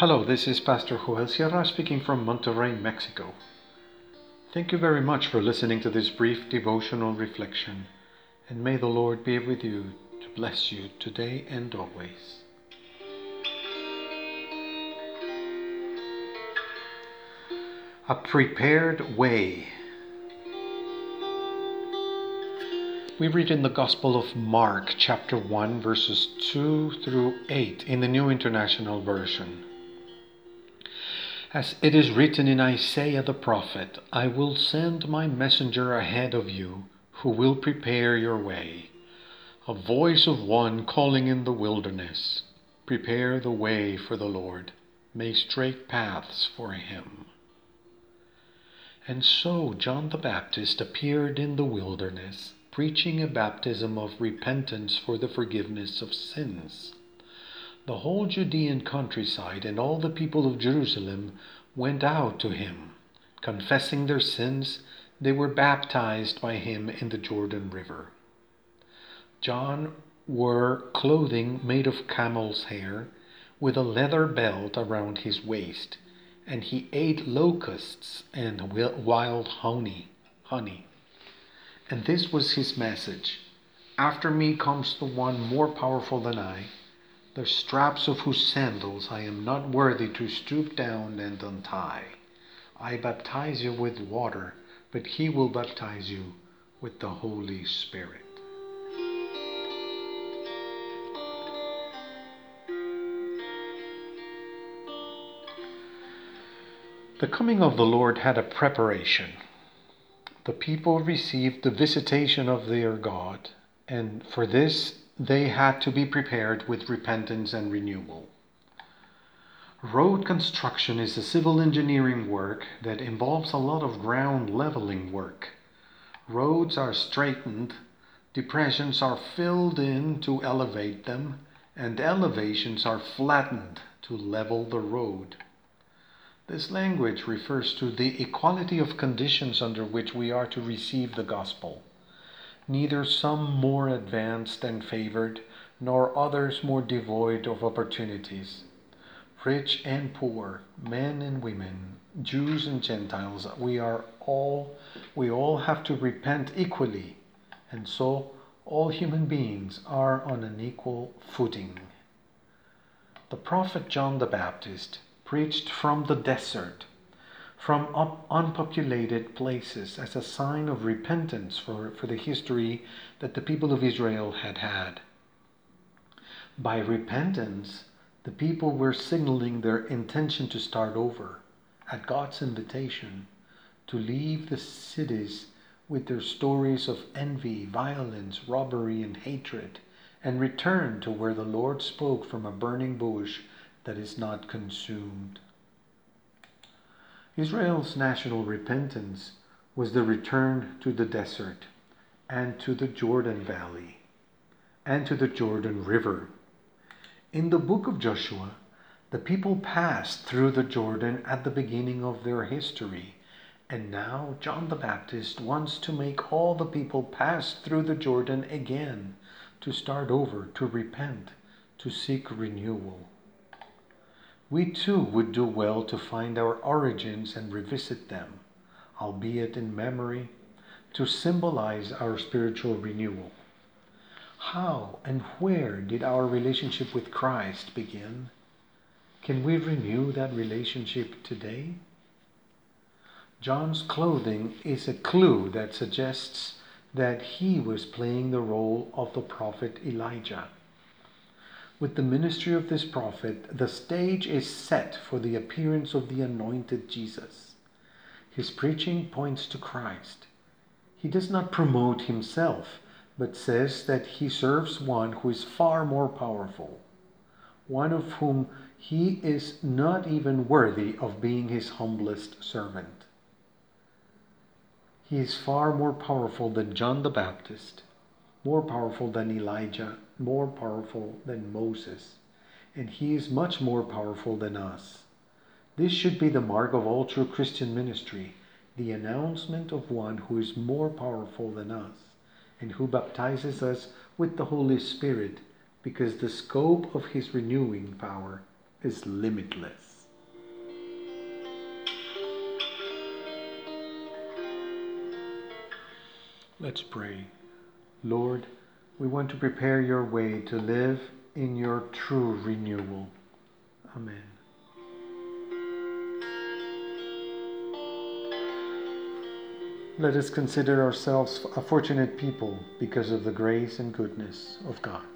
Hello, this is Pastor Joel Sierra speaking from Monterrey, Mexico. Thank you very much for listening to this brief devotional reflection, and may the Lord be with you to bless you today and always. A prepared way. We read in the Gospel of Mark, chapter 1, verses 2 through 8 in the New International Version. As it is written in Isaiah the prophet, I will send my messenger ahead of you who will prepare your way. A voice of one calling in the wilderness, Prepare the way for the Lord, make straight paths for him. And so John the Baptist appeared in the wilderness preaching a baptism of repentance for the forgiveness of sins. The whole Judean countryside and all the people of Jerusalem went out to him. Confessing their sins, they were baptized by him in the Jordan River. John wore clothing made of camel's hair, with a leather belt around his waist, and he ate locusts and wild honey. honey. And this was his message After me comes the one more powerful than I, the straps of whose sandals I am not worthy to stoop down and untie. I baptize you with water, but he will baptize you with the Holy Spirit. The coming of the Lord had a preparation the people received the visitation of their God, and for this they had to be prepared with repentance and renewal. Road construction is a civil engineering work that involves a lot of ground leveling work. Roads are straightened, depressions are filled in to elevate them, and elevations are flattened to level the road. This language refers to the equality of conditions under which we are to receive the gospel. Neither some more advanced and favored, nor others more devoid of opportunities. Rich and poor, men and women, Jews and Gentiles, we are all we all have to repent equally, and so all human beings are on an equal footing. The prophet John the Baptist preached from the desert, from unpopulated places, as a sign of repentance for, for the history that the people of Israel had had. By repentance, the people were signaling their intention to start over, at God's invitation, to leave the cities with their stories of envy, violence, robbery, and hatred, and return to where the Lord spoke from a burning bush that is not consumed. Israel's national repentance was the return to the desert and to the Jordan Valley and to the Jordan River. In the book of Joshua, the people passed through the Jordan at the beginning of their history, and now John the Baptist wants to make all the people pass through the Jordan again, to start over, to repent, to seek renewal we too would do well to find our origins and revisit them, albeit in memory, to symbolize our spiritual renewal. How and where did our relationship with Christ begin? Can we renew that relationship today? John's clothing is a clue that suggests that he was playing the role of the prophet Elijah. With the ministry of this prophet, the stage is set for the appearance of the anointed Jesus. His preaching points to Christ. He does not promote himself, but says that he serves one who is far more powerful, one of whom he is not even worthy of being his humblest servant. He is far more powerful than John the Baptist more powerful than Elijah, more powerful than Moses, and he is much more powerful than us. This should be the mark of all true Christian ministry the announcement of one who is more powerful than us and who baptizes us with the Holy Spirit because the scope of his renewing power is limitless. Let's pray. Lord, we want to prepare your way to live in your true renewal. Amen. Let us consider ourselves a fortunate people because of the grace and goodness of God.